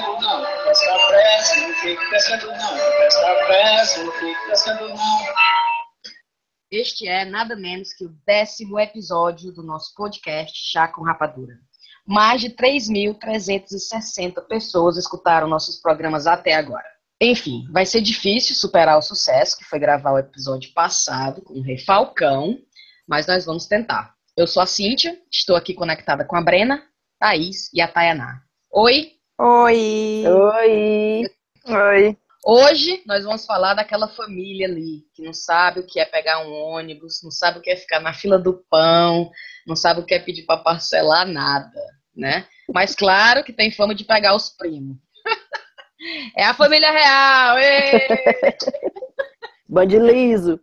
não, pesca pressa, não fique não, pesca pressa, não fique não. Este é nada menos que o décimo episódio do nosso podcast Chá com Rapadura. Mais de 3.360 pessoas escutaram nossos programas até agora. Enfim, vai ser difícil superar o sucesso que foi gravar o episódio passado com o Rei Falcão, mas nós vamos tentar. Eu sou a Cíntia, estou aqui conectada com a Brena, Thaís e a Tayaná. Oi! Oi! Oi! Oi! Hoje nós vamos falar daquela família ali que não sabe o que é pegar um ônibus, não sabe o que é ficar na fila do pão, não sabe o que é pedir para parcelar nada, né? Mas claro que tem fama de pegar os primos. é a família real! Bande liso!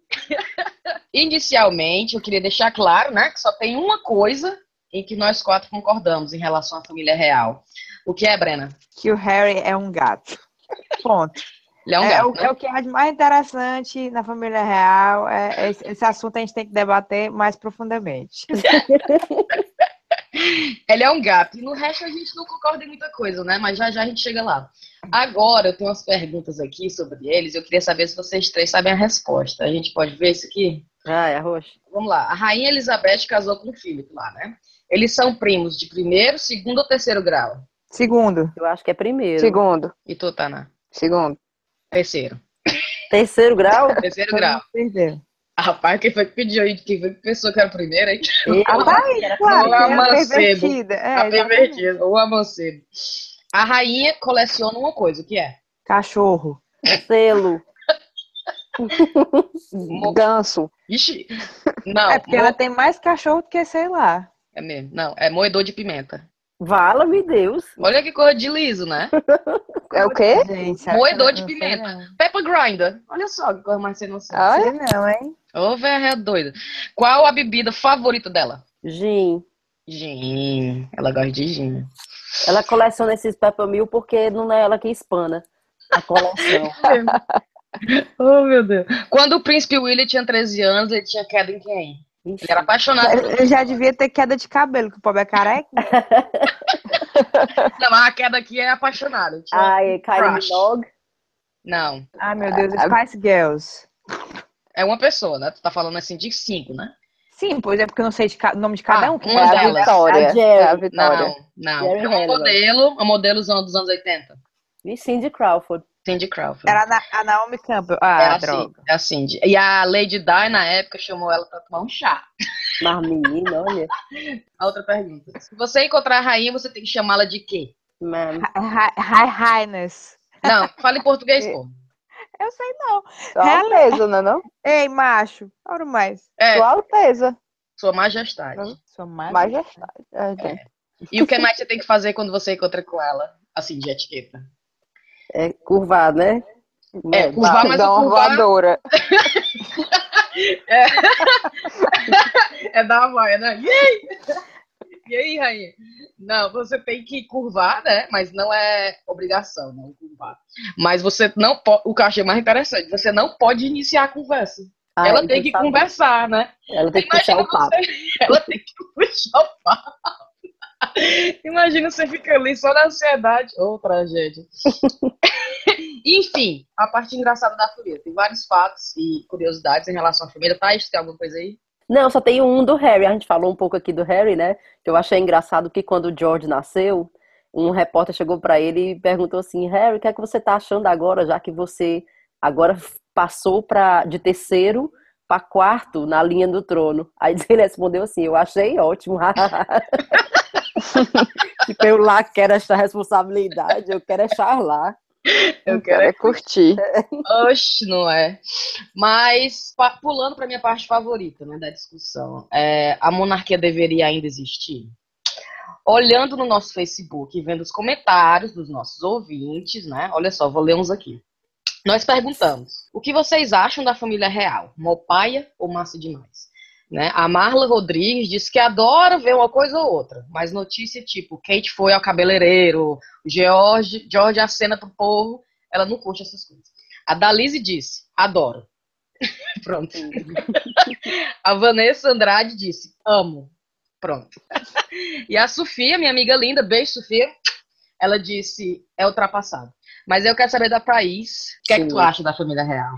Inicialmente, eu queria deixar claro, né, que só tem uma coisa em que nós quatro concordamos em relação à família real. O que é, Brena? Que o Harry é um gato. Ponto. Ele é um é, gato, o, né? é o que é de mais interessante na família real. É, esse, esse assunto a gente tem que debater mais profundamente. Ele é um gato. E no resto a gente não concorda em muita coisa, né? Mas já já a gente chega lá. Agora eu tenho umas perguntas aqui sobre eles. Eu queria saber se vocês três sabem a resposta. A gente pode ver isso aqui? Ah, é roxo. Vamos lá. A rainha Elizabeth casou com o Philip lá, né? Eles são primos de primeiro, segundo ou terceiro grau? Segundo. Eu acho que é primeiro. Segundo. E tu, Tana? Segundo. Terceiro. Terceiro grau? Terceiro Todo grau. Ah, rapaz, quem foi que pediu aí? Quem foi que pensou que era o primeiro tá aí, claro. Ou a que é. É, a pervertida. Ou a Mancebo. A rainha coleciona uma coisa, o que é? Cachorro. Selo. Ganso. Ixi. Não, é porque mo- ela tem mais cachorro do que, sei lá. é mesmo. Não, é moedor de pimenta. Vala-me Deus. Olha que coisa de liso, né? É o quê? Gente, Moedor não de pimenta. não. Pepper grinder. Olha só que coisa mais sem noção. Ah, Sei não, hein? Ô, velha doida. Qual a bebida favorita dela? Gin. Gin. Ela gosta de gin. Ela coleciona esses Peppa Mil porque não é ela que espana a coleção. oh, meu Deus. Quando o príncipe William tinha 13 anos, ele tinha queda em quem? Ele era apaixonado. Ele já devia ter queda de cabelo, que o pobre é careca. Não, mas a queda aqui é tinha- Ai, Kylie. Minogue. Não. Ai, meu Deus, Ah, Spice Girls. É uma pessoa, né? Tu tá falando assim de cinco, né? Sim, pois é porque eu não sei o nome de cada Ah, um. que uma É a. Vitória. A Jerry. É a Vitória. Não, não. Jerry É uma Halliwell. modelo, uma modelozão dos anos 80. E Cindy Crawford. Cindy Crawford. Era a Na- a Naomi Campbell. é, Ah, a droga. Cindy, é a Cindy. E a Lady Di, na época, chamou ela pra tomar um chá. Mas menina, olha. A outra pergunta. Se você encontrar a rainha, você tem que chamá-la de quê? Ma'am. High Highness. Não, fala em português, pô. Eu sei não. Sua Ela- Alteza, não é não? Ei, macho. Ora mais. É, Sua Alteza. sua majestade. Sou mais. Majestade. É, tem. E o que mais você tem que fazer quando você encontra com ela? Assim, de etiqueta. É curvado, né? É, curvar, mas Dá uma curvar voadora. é dar uma vaia, né? E aí? E aí, rainha? Não, você tem que curvar, né? Mas não é obrigação, não curvar. Mas você não pode. O que eu achei mais interessante, você não pode iniciar a conversa. Ah, ela tem que conversar, né? Ela tem que puxar Imagina o papo. você, ela tem que puxar o papo. Imagina você fica ali só na ansiedade. Ô, tragédia. Enfim, a parte engraçada da família. Tem vários fatos e curiosidades em relação à família. Thaís, tem alguma coisa aí? Não, só tem um do Harry. A gente falou um pouco aqui do Harry, né? Que eu achei engraçado que quando o George nasceu, um repórter chegou pra ele e perguntou assim: Harry, o que é que você tá achando agora, já que você agora passou pra, de terceiro para quarto na linha do trono? Aí ele respondeu assim: Eu achei ótimo. tipo, eu lá quero esta responsabilidade, eu quero estar lá. Eu Quero é curtir. Oxe, não é. Mas, pulando para minha parte favorita né, da discussão, é, a monarquia deveria ainda existir? Olhando no nosso Facebook e vendo os comentários dos nossos ouvintes, né? Olha só, vou ler uns aqui. Nós perguntamos: o que vocês acham da família real? Mopaia ou massa demais? Né? A Marla Rodrigues disse que adora ver uma coisa ou outra, mas notícia tipo Kate foi ao cabeleireiro, George, George acena pro povo, ela não curte essas coisas. A Dalise disse, adoro. Pronto. A Vanessa Andrade disse, amo. Pronto. E a Sofia, minha amiga linda, beijo, Sofia. ela disse é ultrapassado. Mas eu quero saber da Thaís. O que é que tu acha da família real?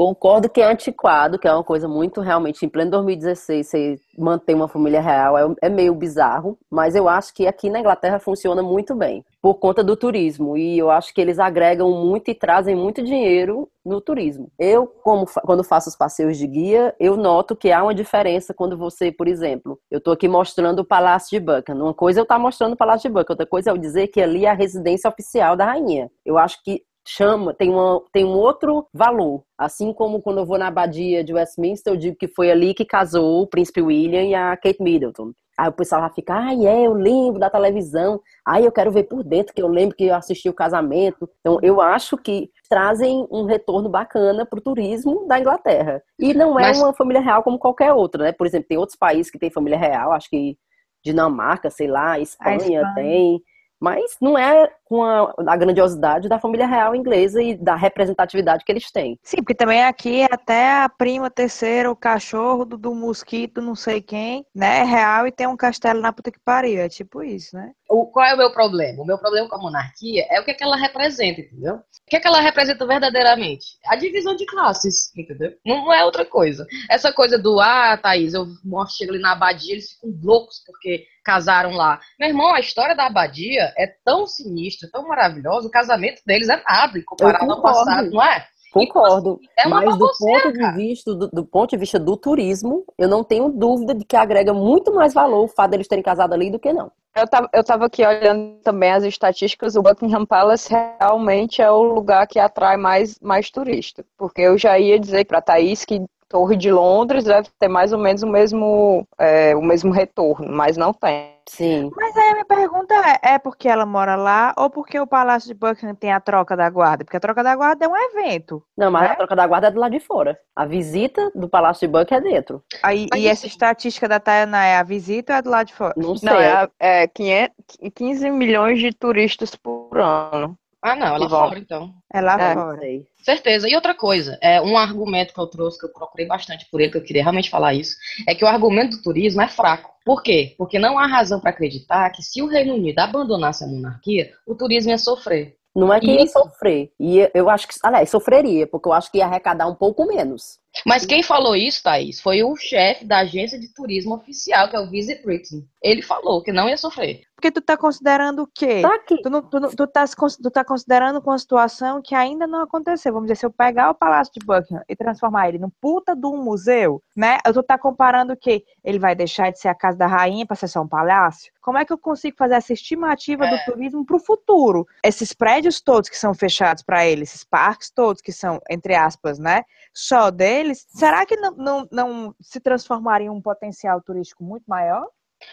Concordo que é antiquado, que é uma coisa muito realmente, em pleno 2016, você manter uma família real é, é meio bizarro, mas eu acho que aqui na Inglaterra funciona muito bem, por conta do turismo, e eu acho que eles agregam muito e trazem muito dinheiro no turismo. Eu, como quando faço os passeios de guia, eu noto que há uma diferença quando você, por exemplo, eu estou aqui mostrando o Palácio de Buckingham. Uma coisa é eu estar mostrando o Palácio de Buckingham, outra coisa é eu dizer que ali é a residência oficial da rainha. Eu acho que chama, tem, uma, tem um outro valor. Assim como quando eu vou na abadia de Westminster, eu digo que foi ali que casou o príncipe William e a Kate Middleton. Aí o pessoal vai ficar, ai, é, eu lembro da televisão. Ai, eu quero ver por dentro, que eu lembro que eu assisti o casamento. Então, eu acho que trazem um retorno bacana para o turismo da Inglaterra. E não é Mas- uma família real como qualquer outra, né? Por exemplo, tem outros países que têm família real, acho que Dinamarca, sei lá, Espanha, Espanha. tem. Mas não é com a, a grandiosidade da família real inglesa e da representatividade que eles têm. Sim, porque também aqui é até a prima terceira, o cachorro do, do mosquito, não sei quem, né? É real e tem um castelo na puta que pariu. É tipo isso, né? O, qual é o meu problema? O meu problema com a monarquia é o que, é que ela representa, entendeu? O que, é que ela representa verdadeiramente? A divisão de classes, entendeu? Não, não é outra coisa. Essa coisa do, ah, Thaís, eu chego ali na abadia, eles ficam loucos porque casaram lá. Meu irmão, a história da abadia é tão sinistra, tão maravilhosa, o casamento deles é nada em comparado ao passado, não é? Concordo. É uma mas do ponto, de vista, do, do ponto de vista do turismo, eu não tenho dúvida de que agrega muito mais valor o fato deles terem casado ali do que não. Eu tava, eu tava aqui olhando também as estatísticas, o Buckingham Palace realmente é o lugar que atrai mais, mais turista. Porque eu já ia dizer para Thaís que Torre de Londres deve ter mais ou menos o mesmo, é, o mesmo retorno, mas não tem. Sim. Mas aí a minha pergunta é, é porque ela mora lá ou porque o Palácio de Buckingham tem a troca da guarda? Porque a troca da guarda é um evento. Não, mas Né? a troca da guarda é do lado de fora. A visita do Palácio de Buckingham é dentro. Aí, Mas e essa estatística da Tayana é a visita ou é do lado de fora? Não sei. Não, é, é 500, 15 milhões de turistas por ano. Ah, não, ela Que bom. fora, então. É lá É. Fora. sei. Certeza. E outra coisa, é um argumento que eu trouxe, que eu procurei bastante por ele, que eu queria realmente falar isso, é que o argumento do turismo é fraco. Por quê? Porque não há razão para acreditar que se o Reino Unido abandonasse a monarquia, o turismo ia sofrer. Não é que ia sofrer. E eu acho que, aliás, sofreria, porque eu acho que ia arrecadar um pouco menos. Mas quem falou isso, Thaís, foi o chefe da agência de turismo oficial, que é o Visit Britain. Ele falou que não ia sofrer. Porque tu tá considerando o quê? Tá aqui. Tu, não, tu, não- tu, tá, tu tá considerando com uma situação que ainda não aconteceu. Vamos dizer, se eu pegar o Palácio de Buckingham e transformar ele num puta de um museu, né? Tu tá comparando o quê? Ele vai deixar de ser a casa da rainha para ser só um palácio? Como é que eu consigo fazer essa estimativa do É. turismo para o futuro? Esses prédios todos que são fechados para ele, esses parques todos que são, entre aspas, né? Só deles, será que não, não, não se transformaria em um potencial turístico muito maior?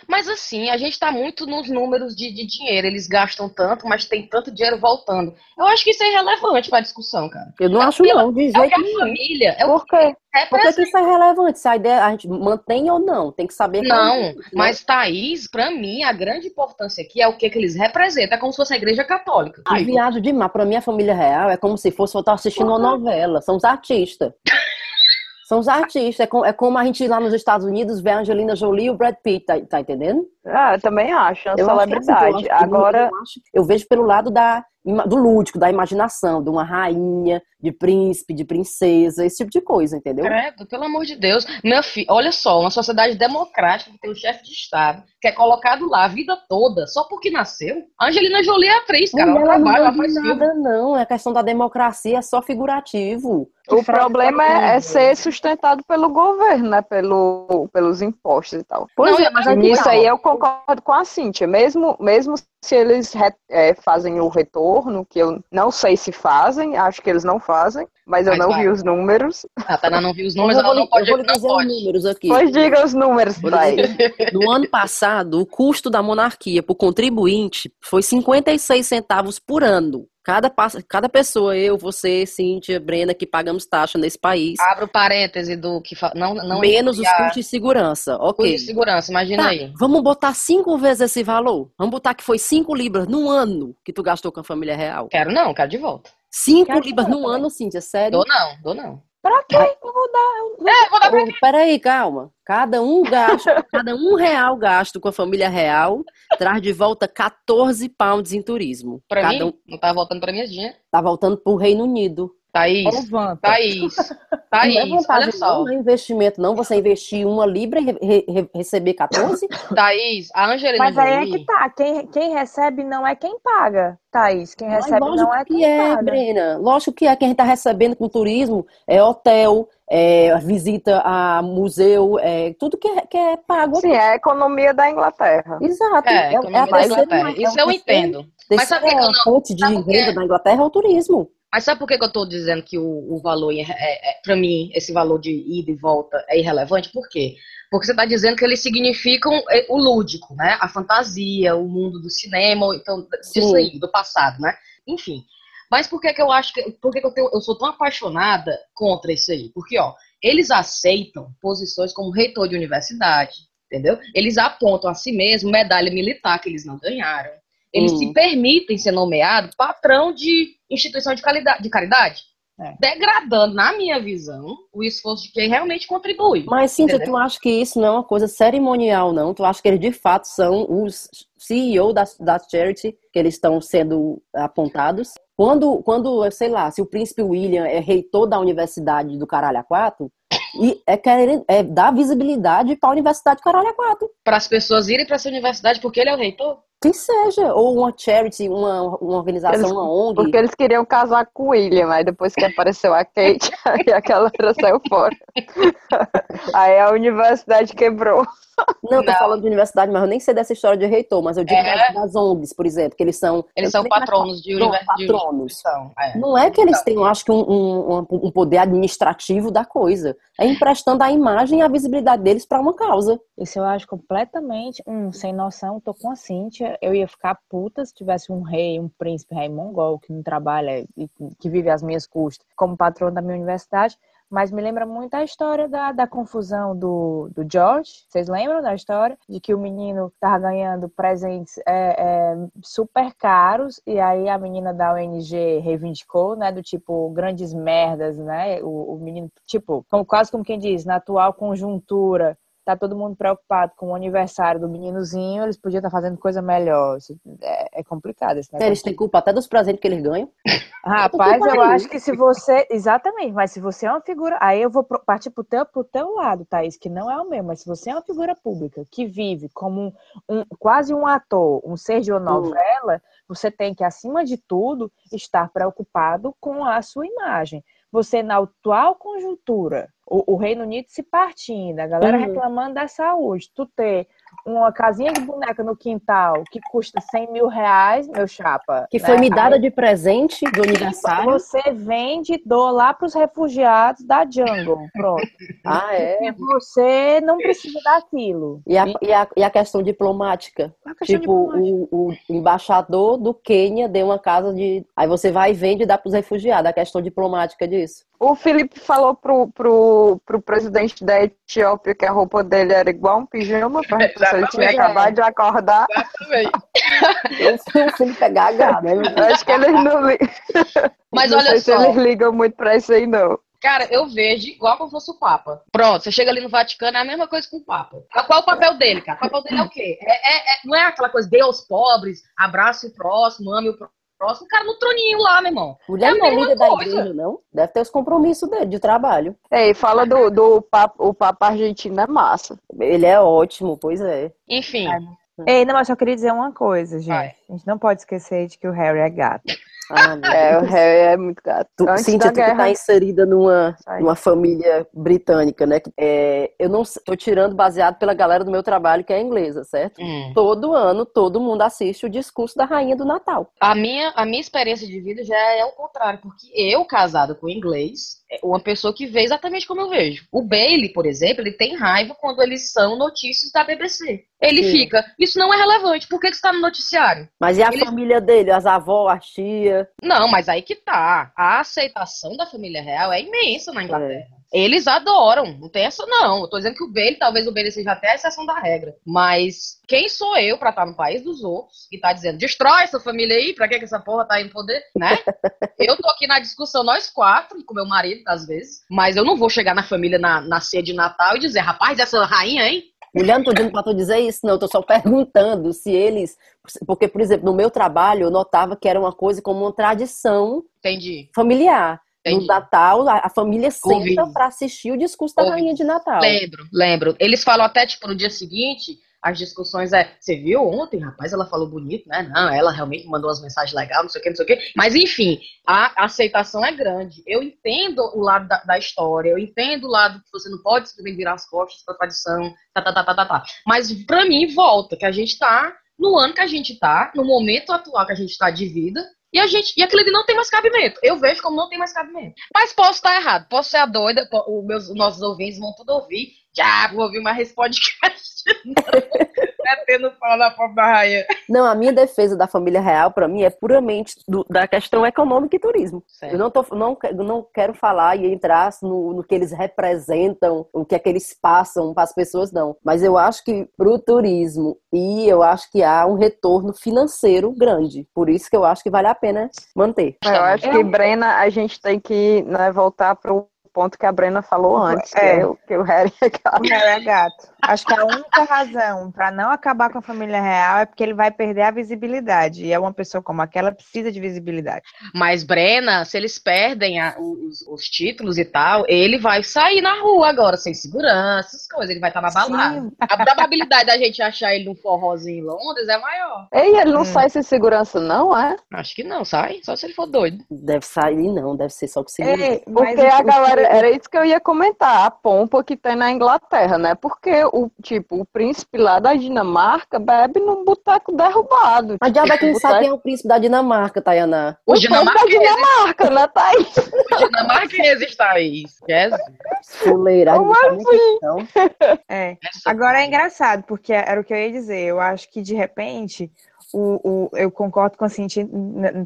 Mas assim, a gente está muito nos números de, de dinheiro. Eles gastam tanto, mas tem tanto dinheiro voltando. Eu acho que isso é irrelevante para a discussão, cara. Eu não É acho, pela- não, de É que a nenhum. família, é o Por quê? que Por que, isso é relevante? Se a ideia a gente mantém ou não, tem que saber. qual Não, é, né? mas Thaís, pra mim, a grande importância aqui é o que, que eles representam. É como se fosse a igreja católica. Ah, viagem demais. Pra mim, a família real é como se fosse eu estar assistindo uma novela. São os artistas. São os artistas. É, co- é como a gente lá nos Estados Unidos ver a Angelina Jolie e o Brad Pitt, tá, tá entendendo? Ah, eu também acho, é uma Eu acho é assim, eu celebridade. acho- eu não- Agora, eu, acho- eu vejo pelo lado da, do lúdico, da imaginação, de uma rainha, de príncipe, de princesa, esse tipo de coisa, entendeu? Credo, pelo amor de Deus. Meu filho, olha só, uma sociedade democrática que tem um chefe de Estado que é colocado lá a vida toda, só porque nasceu. A Angelina Jolie é atriz, cara. Ela não trabalha, ela manda em faz filme. nada, não. A questão da democracia é só figurativo. O problema é, é ser sustentado pelo governo, né? Pelo, pelos impostos e tal. Pois Não, é, mas aí Nisso tá. aí eu concordo com a Cíntia. Mesmo, mesmo se eles re- é, fazem o retorno, que eu não sei se fazem, acho que eles não fazem, mas eu Mas não vai. vi os números. A Tana não viu os Eu números, vou, ela não pode eu vou dizer os números aqui. Pois diga os números, Vou dizer. No ano passado, o custo da monarquia por contribuinte foi 56 centavos por ano. Cada, cada pessoa, eu, você, Cíntia, Brena, que pagamos taxa nesse país, Abre o parêntese do que não, não menos os custos de segurança. custo Ok. de segurança, imagina Tá, aí. vamos botar cinco vezes esse valor. Vamos botar que foi cinco libras no ano que tu gastou com a família real. Quero não, quero de volta. Cinco Quero libras também. ano, Cíntia, sério? Dou não, dou não. Pra quê? Eu vou dar. eu- É, vou dar pra Ô, Peraí, calma. Cada um gasto, cada um real gasto com a família real traz de volta 14 pounds em turismo. Pra cada mim, um não tá voltando pra minha dinheiro. tá voltando pro Reino Unido. Thaís, Levanta. Thaís, não é Thaís, olha só. não, é investimento, não. Você investir uma libra e re- re- re- receber 14? Thaís, a Angelina Mas aí é Jolie... que tá. Quem, quem recebe não é quem paga, Thaís. Quem Mas recebe não é que quem é, paga. Brena. Lógico que é. Quem está recebendo com turismo é hotel, é visita a museu, é tudo que é, que é pago. Sim, é a economia da Inglaterra. Exato. É, economia a da Inglaterra. é Isso a eu entendo. Mas sabe que que eu terceira fonte de renda da Inglaterra é o turismo. Mas sabe por que, que eu tô dizendo que o, o valor, é, é, é, pra mim, esse valor de ida e volta é irrelevante? Por quê? Porque você tá dizendo que eles significam é, o lúdico, né? A fantasia, o mundo do cinema, então, disso aí, do passado, né? Enfim. Mas por que que eu acho que, por que que eu, tenho, eu sou tão apaixonada contra isso aí? Porque, ó, eles aceitam posições como reitor de universidade, entendeu? Eles apontam a si mesmo medalha militar que eles não ganharam. Eles Hum. se permitem ser nomeados patrão de instituição de, calidade, de caridade, É. degradando, na minha visão, o esforço de quem realmente contribui. Mas, Cíntia, tu acha que isso não é uma coisa cerimonial, não? Tu acha que eles de fato são os CEO da, da charity que eles estão sendo apontados? Quando, quando, sei lá, se o príncipe William é reitor da universidade do Caralho a Quatro, e é, querer, é dar visibilidade para a universidade do Caralho a Quatro. Para as pessoas irem para essa universidade porque ele é o reitor? Que seja, ou uma charity, uma, uma organização, Eles- uma ONG. Porque eles queriam casar com o William, aí depois que apareceu a Kate, aí aquela outra saiu fora. Aí a universidade quebrou. Não, tô Não. falando de universidade, mas eu nem sei dessa história de reitor, mas eu digo É. das, das ONGs, por exemplo, que eles são. Eles eu são patronos de universidade. patronos. É. Não é que eles Então. tenham, acho que, um, um, um- um poder administrativo da coisa. É emprestando a imagem e a visibilidade deles para uma causa. Isso eu acho completamente um sem noção. Tô com a Cíntia. Eu ia ficar puta se tivesse um rei, um príncipe, rei mongol, que não trabalha e que vive às minhas custas, como patrono da minha universidade. Mas me lembra muito a história da, da confusão do, do George. Vocês lembram da história? De que o menino tava ganhando presentes é, é, super caros e aí a menina da ONG reivindicou, né? Do tipo, grandes merdas, né? O, o menino, tipo, como, quase como quem diz, na atual conjuntura tá todo mundo preocupado com o aniversário do meninozinho, eles podiam estar fazendo coisa melhor. Isso É, é complicado esse negócio. Eles têm culpa até dos presentes que eles ganham. Rapaz, eu acho que se você. Exatamente, mas se você é uma figura. Aí eu vou partir pro teu, pro teu lado, Thaís, que não é o meu, mas se você é uma figura pública que vive como um, um- quase um ator, um ser de uma novela, você tem que, acima de tudo, estar preocupado com a sua imagem. Você, na atual conjuntura, o, o Reino Unido se partindo, a galera Uhum. reclamando da saúde, tu ter uma casinha de boneca no quintal que custa 100 mil reais, meu chapa. Que né? foi me Aí- dada de presente do aniversário. você vende e doa lá para os refugiados da jungle. Pronto. Ah, é. E você não precisa daquilo. E a, e a, e a questão diplomática. A questão Tipo, diplomática. o, o embaixador do Quênia deu uma casa de. Aí você vai e vende e dá para os refugiados. A questão diplomática disso. O Felipe falou pro, pro, pro presidente da Etiópia que a roupa dele era igual um pijama, perguntou se ele tinha acabado de acordar. Exatamente. Eu pegar né? meu Eu Deus? acho que eles não. Mas não olha sei se só. eles ligam muito pra isso aí, não. Cara, eu vejo igual como fosse o Papa. Pronto, você chega ali no Vaticano, é a mesma coisa com o Papa. Qual é o papel dele, cara? O papel dele é o quê? É, é- é- não é aquela coisa, dê aos pobres, abrace o próximo, ame o próximo. O cara no troninho lá, meu irmão. Mulher É não é líder da coisa. igreja, não? Deve ter os compromissos dele de trabalho. Ei, fala do, do Papa, o Papa argentino é massa. Ele é ótimo, pois é. Enfim, Ei, não, mas só queria dizer uma coisa, gente. Vai. A gente não pode esquecer de que o Harry é gato. Ah, É, o Deus. Harry é muito gato. Tu, Antes Cíntia, tu tá inserida numa, numa família britânica, né? É, eu não tô tirando baseado pela galera do meu trabalho que é inglesa, certo? hum. Todo ano, todo mundo assiste o discurso da rainha do Natal. a, minha, a minha experiência de vida já é o contrário, porque eu, casado com inglês, é uma pessoa que vê exatamente como eu vejo. O Bailey, por exemplo, ele tem raiva quando eles são notícias da BBC. Ele Sim. fica, isso não é relevante, por que que isso tá no noticiário? Mas e a Ele- família dele? As avós, as Não, mas aí que tá. A aceitação da família real é imensa na Inglaterra. Eles adoram, não tem essa não. Eu tô dizendo que o Bailey, talvez o Bailey seja até a exceção da regra. Mas quem sou eu pra estar no país dos outros e tá dizendo, destrói essa família aí, pra que que essa porra tá aí no poder, né? eu tô aqui na discussão, nós quatro, com meu marido, às vezes, mas eu não vou chegar na família na, na ceia de Natal e dizer, rapaz, essa rainha, hein? Mulher, não tô dizendo pra tu dizer isso, não. Eu tô só perguntando se eles. Porque, por exemplo, no meu trabalho, eu notava que era uma coisa como uma tradição Entendi. familiar. Entendi. No Natal, a, família senta pra assistir o discurso da Ouvi. rainha de Natal. Lembro, lembro. Eles falam até, tipo, no dia seguinte, as discussões é, você viu ontem, rapaz, ela falou bonito, né? Não, ela realmente mandou umas mensagens legais, não sei o que, não sei o que. Mas, enfim, a aceitação é grande. Eu entendo o lado da, da história, eu entendo o lado que você não pode simplesmente virar as costas pra tradição, tá, tá, tá, tá, tá, tá. Mas, pra mim, volta, que a gente tá no ano que a gente tá, no momento atual que a gente tá de vida, e a gente, e aquilo ali não tem mais cabimento. Eu vejo como não tem mais cabimento. Mas posso estar errado, posso ser a doida, os meus, os nossos ouvintes vão tudo ouvir. Já vou ouvir mais esse podcast. Metendo pau na pobre da rainha. Não, a minha defesa da família real, pra mim, é puramente do- da questão econômica e turismo. Eu não, tô, não, que- não quero falar e entrar no, no que eles representam, o que é que eles passam para as pessoas, não. Mas eu acho que pro turismo e eu acho que há um retorno financeiro grande. Por isso que eu acho que vale a pena manter. Eu acho que, Brena, a gente tem que né, voltar pro ponto que a Brena falou antes, que, É. é. o- que o Harry é gato. O Harry é gato. Acho que a única razão pra não acabar com a família real é porque ele vai perder a visibilidade. E é uma pessoa como aquela precisa de visibilidade. Mas, Brena, se eles perdem a- os, os títulos e tal, ele vai sair na rua agora, sem segurança, essas coisas. Ele vai estar na balada. Sim. A probabilidade da gente achar ele num forrozinho em Londres é maior. Ei, ele não Hum. sai sem segurança, não, é? Acho que não, sai. Só se ele for doido. Deve sair, não, deve ser só com segurança. Ei, Porque a galera, era isso que eu ia comentar, a pompa que tem na Inglaterra, né? Porque o tipo, o príncipe lá da Dinamarca bebe num boteco derrubado. A diabo é quem sabe quem é o príncipe da Dinamarca, Tayaná. O Os povo da Dinamarca, né, Thaís? os dinamarqueses, Thaís. Jesus. Fuleiragem, Como não muita questão. É. Agora é engraçado, porque era o que eu ia dizer. Eu acho que de repente o, o- eu concordo com a Cintia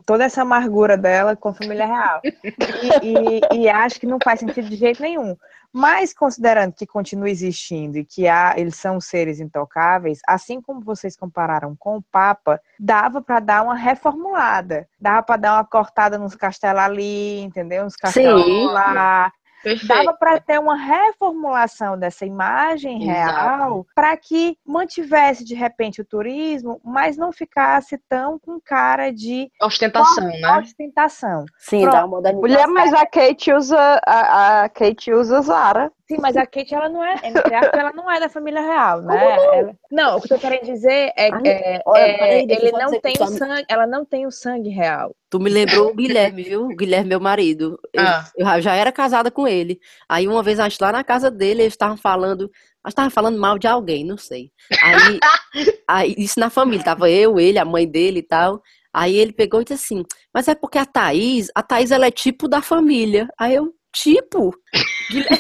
toda essa amargura dela com a família real. E, e- e acho que não faz sentido de jeito nenhum. Mas considerando que continua existindo e que há, eles são seres intocáveis, assim como vocês compararam com o Papa, dava para dar uma reformulada. Dava para dar uma cortada nos castelos ali, entendeu? Uns castelos Sim. lá. Perfeito. Dava para ter uma reformulação dessa imagem real para que mantivesse de repente o turismo, mas não ficasse tão com cara de Ostentação, né? ostentação. Sim, Pronto. dá uma modernização. Mulher, mas a Kate usa a, a Kate usa Zara. Sim, mas a Kate ela não é, entre aspas, ela não é da família real, né? Ela- não, o que eu tô querendo dizer é, Ai, é- é, ele não que tem o sangue, ela não tem o sangue real. Tu me lembrou o Guilherme, viu? O Guilherme, meu marido. Eu, Ah. eu já- era casada com ele. Aí uma vez, acho lá na casa dele, eles estavam falando. Que estavam falando mal de alguém, não sei. Aí, aí, isso na família, tava eu, ele, a mãe dele e tal. Aí ele pegou e disse assim: Mas é porque a Thaís, a Thaís ela é tipo da família. Aí eu, tipo? Guilherme,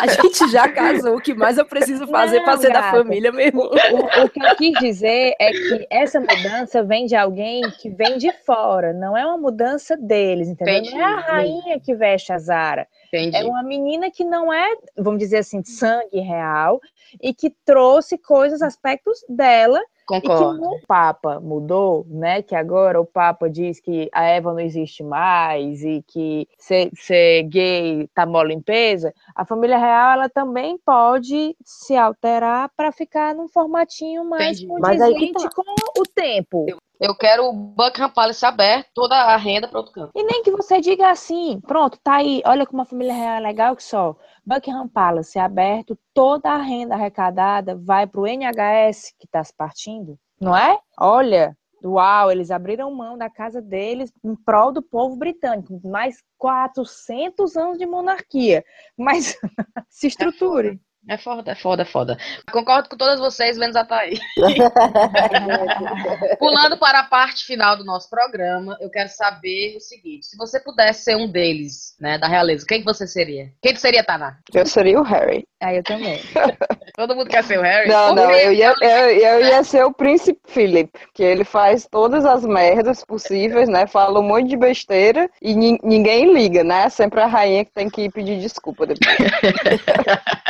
a gente já casou, o que mais eu preciso fazer Não, pra ser da gata. família mesmo? O, o que eu quis dizer é que essa mudança vem de alguém que vem de fora, não é uma mudança deles, entendeu? Entendi, Não é a rainha que veste a Zara. Entendi. É uma menina que não é, vamos dizer assim, de sangue real e que trouxe coisas, aspectos dela e que Concordo. o Papa mudou, né? Que agora o Papa diz que a Eva não existe mais e que ser, ser gay tá mó limpeza. A família real ela também pode se alterar para ficar num formatinho mais Entendi. Mas aí condizente tá. com o tempo. Eu quero o Buckingham Palace aberto, toda a renda para outro canto. E nem que você diga assim, pronto, tá aí, olha como a família real é legal que só. Buckingham Palace aberto, toda a renda arrecadada vai para o NHS que está se partindo, não é? Olha, uau, eles abriram mão da casa deles em prol do povo britânico, mais 400 anos de monarquia, mas se estruture. É foda, é foda, é foda. Concordo com todas vocês, menos a Thaís. Pulando para a parte final do nosso programa, eu quero saber o seguinte: se você pudesse ser um deles, né, da realeza, quem que você seria? Quem que seria, Taná? Eu seria o Harry. Aí eu também. Todo mundo quer ser o Harry? Não, Por não, eu ia, eu, eu ia ser o príncipe Philip, que ele faz todas as merdas possíveis, né? Fala um monte de besteira e nin- ninguém liga, né? Sempre a rainha que tem que pedir desculpa depois.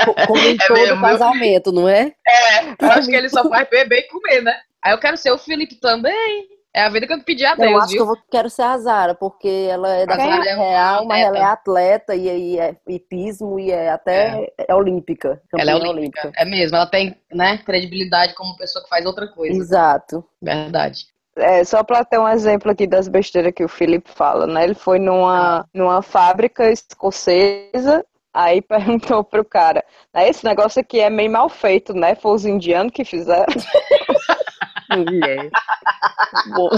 Co- Como em É todo mesmo, viu? casamento, não é? Eu acho que ele só faz beber e comer, né? Aí eu quero ser o Felipe também. É a vida que eu pedi a Eu Deus, acho que viu? eu vou- quero ser a Zara, porque ela é da A Zara família é real, mas ela é atleta. e, e é hipismo e é até é olímpica. Ela é campeã olímpica. É mesmo, ela tem, né, credibilidade como pessoa que faz outra coisa. Exato. Verdade. É, só para ter um exemplo aqui das besteiras que o Felipe fala, né? Ele foi numa, numa fábrica escocesa, aí perguntou pro cara, "Né, esse negócio aqui é meio mal feito, né? Foi os indianos que fizeram. Mulher. Bom.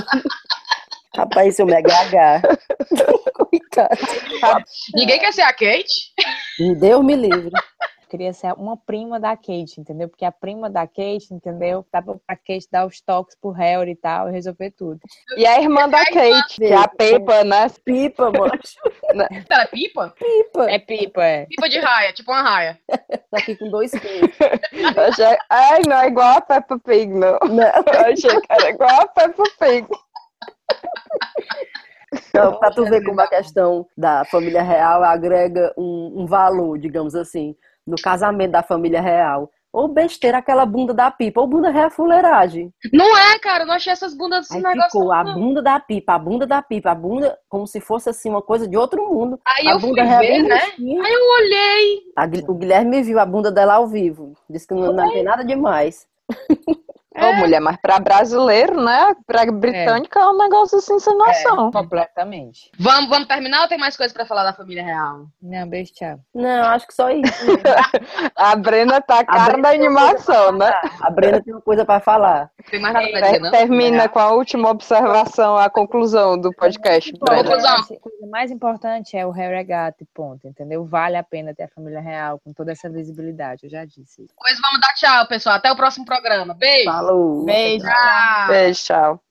Rapaz, seu mega H. Coitado. Ninguém quer ser a Kate? Deus me livre. Queria ser uma prima da Kate, entendeu? Porque a prima da Kate, entendeu? Dá pra Kate dar os toques pro Harry e tal, resolver tudo. E a irmã da Kate, que é a Peppa, né? Pipa, mano. Ela é pipa? Pipa. É pipa, é. Pipa de raia, tipo uma raia. Tá aqui com dois pés. Achei- Ai, não é igual a Peppa Pig, não. Não. Eu achei que era igual a Peppa Pig. Então, pra tu ver como a questão da família real agrega um, um valor, digamos assim, no casamento da família real. Ou besteira aquela bunda da pipa, ou bunda real é fuleiragem. Não é, cara, eu não achei essas bundas desse Aí negócio. ficou a não. bunda da pipa, a bunda da pipa, a bunda como se fosse assim uma coisa de outro mundo. Aí a eu fui bunda é ver, né? Aí eu olhei. A O Guilherme viu a bunda dela ao vivo. Disse que não, não tem nada demais. Ô, mulher, mas pra brasileiro, né? Pra britânica é, um negócio assim sem noção. Completamente. Vamos, vamos terminar ou tem mais coisa pra falar da família real? Não, beijo, tchau. Não, acho que só isso. A Brena tá a cara Brena da animação, né? A Brena tem uma coisa pra falar. Tem mais nada pra dizer, não? Termina com a última observação, a conclusão do podcast, Brena. Conclusão. A coisa mais importante é o Harry é gato e ponto, entendeu? Vale a pena ter a família real com toda essa visibilidade, eu já disse. Pois vamos dar tchau, pessoal. Até o próximo programa. Beijo. Falou. Beijo. Beijo, tchau.